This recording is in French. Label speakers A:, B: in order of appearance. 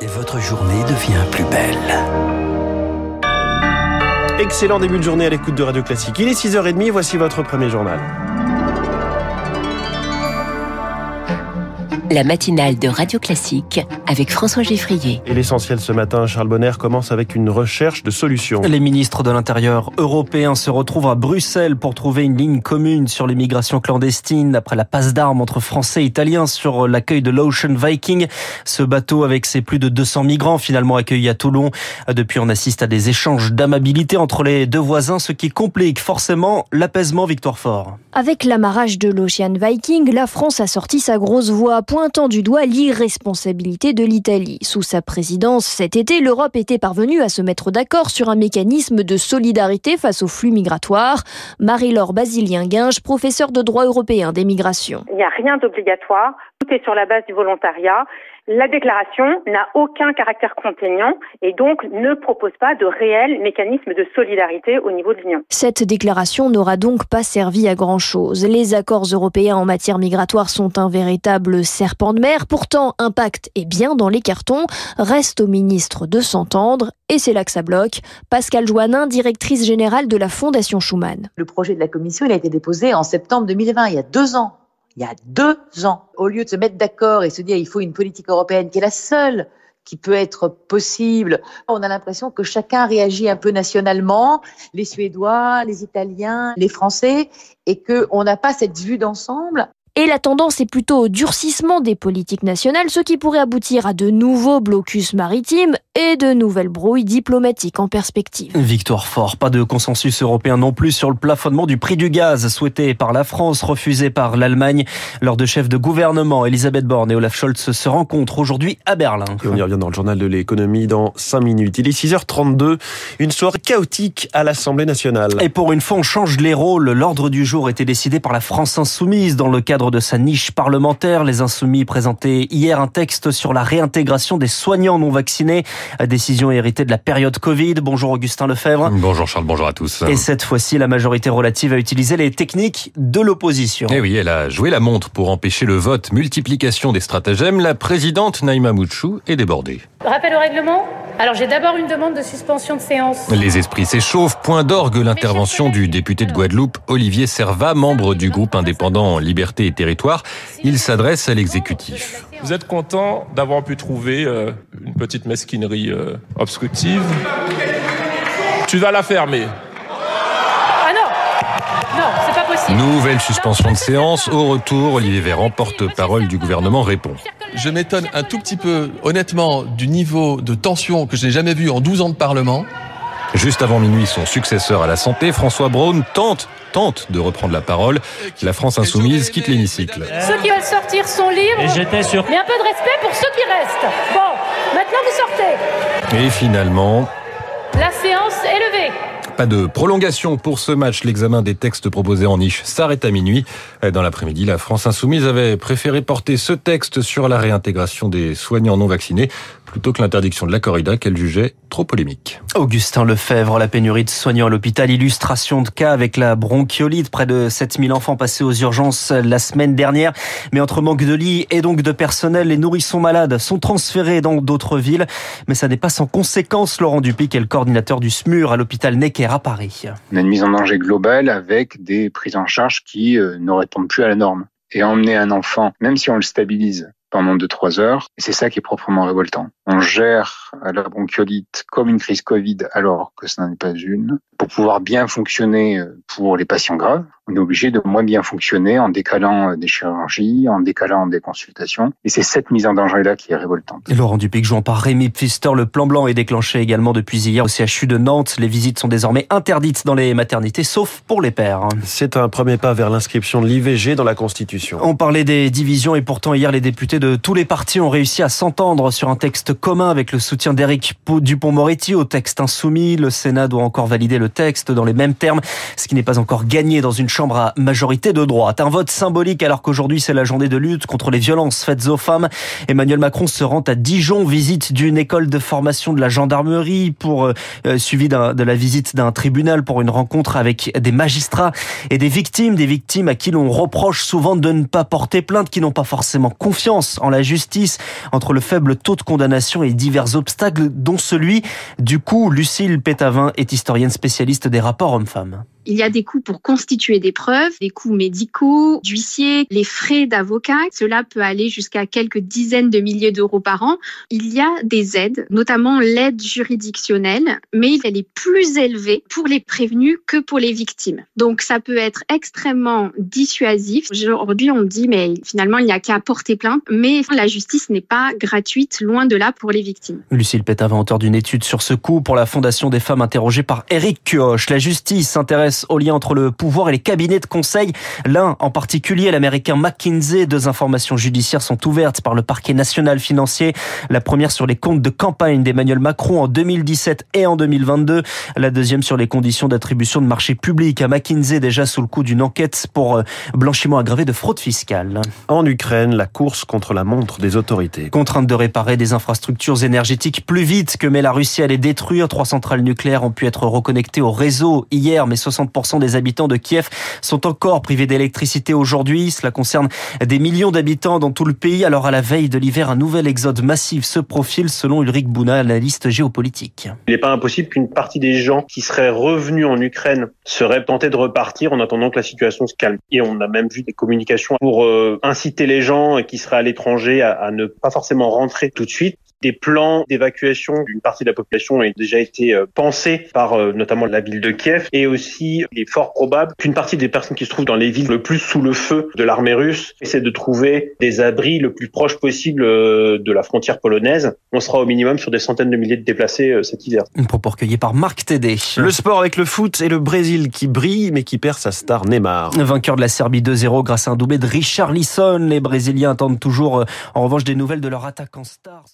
A: et votre journée devient plus belle.
B: Excellent début de journée à l'écoute de Radio Classique. Il est 6h30, voici votre premier journal.
C: La matinale de Radio Classique avec François Geffrier.
B: Et l'essentiel ce matin, Charles Bonner commence avec une recherche de solutions.
D: Les ministres de l'Intérieur européens se retrouvent à Bruxelles pour trouver une ligne commune sur l'immigration clandestine après la passe d'armes entre Français et Italiens sur l'accueil de l'Ocean Viking. Ce bateau avec ses plus de 200 migrants finalement accueillis à Toulon. Depuis, on assiste à des échanges d'amabilité entre les deux voisins, ce qui complique forcément l'apaisement Victoire Fort.
E: Avec l'amarrage de l'Ocean Viking, la France a sorti sa grosse voix pointant du doigt l'irresponsabilité de l'Italie. Sous sa présidence cet été, l'Europe était parvenue à se mettre d'accord sur un mécanisme de solidarité face aux flux migratoires. Marie-Laure Basilien-Guinge, professeure de droit européen des migrations.
F: Il n'y a rien d'obligatoire, tout est sur la base du volontariat. La déclaration n'a aucun caractère contraignant et donc ne propose pas de réel mécanisme de solidarité au niveau de l'Union.
E: Cette déclaration n'aura donc pas servi à grand-chose. Les accords européens en matière migratoire sont un véritable serpent de mer. Pourtant, un pacte est bien dans les cartons. Reste au ministre de s'entendre et c'est là que ça bloque. Pascal Joannin, directrice générale de la Fondation Schumann.
G: Le projet de la Commission il a été déposé en septembre 2020, il y a deux ans il y a deux ans, au lieu de se mettre d'accord et se dire il faut une politique européenne qui est la seule qui peut être possible. On a l'impression que chacun réagit un peu nationalement, les Suédois, les Italiens, les Français, et qu'on n'a pas cette vue d'ensemble.
E: Et la tendance est plutôt au durcissement des politiques nationales, ce qui pourrait aboutir à de nouveaux blocus maritimes et de nouvelles brouilles diplomatiques en perspective.
D: Victoire fort, pas de consensus européen non plus sur le plafonnement du prix du gaz souhaité par la France, refusé par l'Allemagne. Lors de chefs de gouvernement, Elisabeth Borne et Olaf Scholz se rencontrent aujourd'hui à Berlin.
B: Et on y revient dans le journal de l'économie dans 5 minutes. Il est 6h32, une soirée chaotique à l'Assemblée nationale.
D: Et pour une fois, on change les rôles. L'ordre du jour était décidé par la France insoumise dans le cadre de sa niche parlementaire. Les insoumis présentaient hier un texte sur la réintégration des soignants non vaccinés. Décision héritée de la période Covid. Bonjour Augustin Lefebvre.
H: Bonjour Charles, bonjour à tous.
D: Et cette fois-ci, la majorité relative a utilisé les techniques de l'opposition.
H: Eh oui, elle a joué la montre pour empêcher le vote. Multiplication des stratagèmes. La présidente Naïma Mouchou est débordée.
I: Rappel au règlement? Alors j'ai d'abord une demande de suspension de séance.
H: Les esprits s'échauffent. Point d'orgue l'intervention du député de Guadeloupe, Olivier Servat, membre du groupe indépendant Liberté et Territoire. Il s'adresse à l'exécutif.
J: Vous êtes content d'avoir pu trouver euh, une petite mesquinerie euh, obstructive? Tu vas la fermer.
I: Non, c'est pas possible.
H: Nouvelle suspension de séance. Au retour, Olivier Véran, porte-parole du gouvernement, répond.
K: Je m'étonne un tout petit peu, honnêtement, du niveau de tension que je n'ai jamais vu en 12 ans de Parlement.
H: Juste avant minuit, son successeur à la santé, François Braun, tente tente de reprendre la parole. La France insoumise quitte l'hémicycle.
I: Ceux qui veulent sortir sont libres.
D: Et j'étais sûr.
I: Mais un peu de respect pour ceux qui restent. Bon, maintenant vous sortez.
H: Et finalement.
I: La séance est levée.
H: Pas de prolongation pour ce match. L'examen des textes proposés en niche s'arrête à minuit. Dans l'après-midi, la France insoumise avait préféré porter ce texte sur la réintégration des soignants non vaccinés plutôt que l'interdiction de la corrida qu'elle jugeait trop polémique.
D: Augustin Lefebvre, la pénurie de soignants à l'hôpital, illustration de cas avec la bronchiolite, près de 7000 enfants passés aux urgences la semaine dernière. Mais entre manque de lits et donc de personnel, les nourrissons malades sont transférés dans d'autres villes. Mais ça n'est pas sans conséquence. Laurent Dupic est le coordinateur du SMUR à l'hôpital Necker à Paris.
L: On a une mise en danger globale avec des prises en charge qui ne répondent plus à la norme. Et emmener un enfant, même si on le stabilise, pendant 2-3 heures. C'est ça qui est proprement révoltant. On gère la bronchiolite comme une crise Covid alors que ce n'est pas une. Pour pouvoir bien fonctionner pour les patients graves, on est obligé de moins bien fonctionner en décalant des chirurgies, en décalant des consultations. Et c'est cette mise en danger-là qui est révoltante.
D: Et Laurent Dupic, jouant par Rémi Pfister, le plan blanc est déclenché également depuis hier au CHU de Nantes. Les visites sont désormais interdites dans les maternités, sauf pour les pères.
B: C'est un premier pas vers l'inscription de l'IVG dans la Constitution.
D: On parlait des divisions et pourtant hier les députés de tous les partis ont réussi à s'entendre sur un texte commun avec le soutien d'Éric Dupont-Moretti au texte insoumis. Le Sénat doit encore valider le texte dans les mêmes termes, ce qui n'est pas encore gagné dans une chambre à majorité de droite. Un vote symbolique alors qu'aujourd'hui c'est la journée de lutte contre les violences faites aux femmes. Emmanuel Macron se rend à Dijon, visite d'une école de formation de la gendarmerie pour euh, suivi de la visite d'un tribunal pour une rencontre avec des magistrats et des victimes, des victimes à qui l'on reproche souvent de ne pas porter plainte, qui n'ont pas forcément confiance en la justice, entre le faible taux de condamnation et divers obstacles, dont celui du coup, Lucille Pétavin est historienne spécialiste des rapports hommes-femmes.
M: Il y a des coûts pour constituer des preuves, des coûts médicaux, d'huissier, les frais d'avocat. Cela peut aller jusqu'à quelques dizaines de milliers d'euros par an. Il y a des aides, notamment l'aide juridictionnelle, mais elle est plus élevée pour les prévenus que pour les victimes. Donc ça peut être extrêmement dissuasif. Aujourd'hui, on dit, mais finalement, il n'y a qu'à porter plainte, mais la justice n'est pas gratuite, loin de là, pour les victimes.
D: Lucille Pétavin, auteur d'une étude sur ce coup pour la Fondation des femmes interrogée par Eric Kioch. La justice s'intéresse au lien entre le pouvoir et les cabinets de conseil. L'un en particulier, l'américain McKinsey. Deux informations judiciaires sont ouvertes par le parquet national financier. La première sur les comptes de campagne d'Emmanuel Macron en 2017 et en 2022. La deuxième sur les conditions d'attribution de marchés publics à McKinsey déjà sous le coup d'une enquête pour euh, blanchiment aggravé de fraude fiscale.
B: En Ukraine, la course contre la montre des autorités.
D: Contrainte de réparer des infrastructures énergétiques plus vite que met la Russie à les détruire. Trois centrales nucléaires ont pu être reconnectées au réseau hier, mais 60% des habitants de Kiev sont encore privés d'électricité aujourd'hui. Cela concerne des millions d'habitants dans tout le pays. Alors à la veille de l'hiver, un nouvel exode massif se profile selon Ulrich Bouna, analyste géopolitique.
N: Il n'est pas impossible qu'une partie des gens qui seraient revenus en Ukraine seraient tentés de repartir en attendant que la situation se calme. Et on a même vu des communications pour euh, inciter les gens qui seraient à l'étranger à ne pas forcément rentrer tout de suite. Des plans d'évacuation d'une partie de la population ont déjà été euh, pensés par euh, notamment la ville de Kiev et aussi il est fort probable qu'une partie des personnes qui se trouvent dans les villes le plus sous le feu de l'armée russe essaient de trouver des abris le plus proche possible euh, de la frontière polonaise. On sera au minimum sur des centaines de milliers de déplacés cet hiver.
D: Une propos recueillie par Marc Tédé.
B: Le sport avec le foot et le Brésil qui brille mais qui perd sa star Neymar.
D: Vainqueur de la Serbie 2-0 grâce à un doublé de Richard Lisson. Les Brésiliens attendent toujours en revanche des nouvelles de leur attaquant star.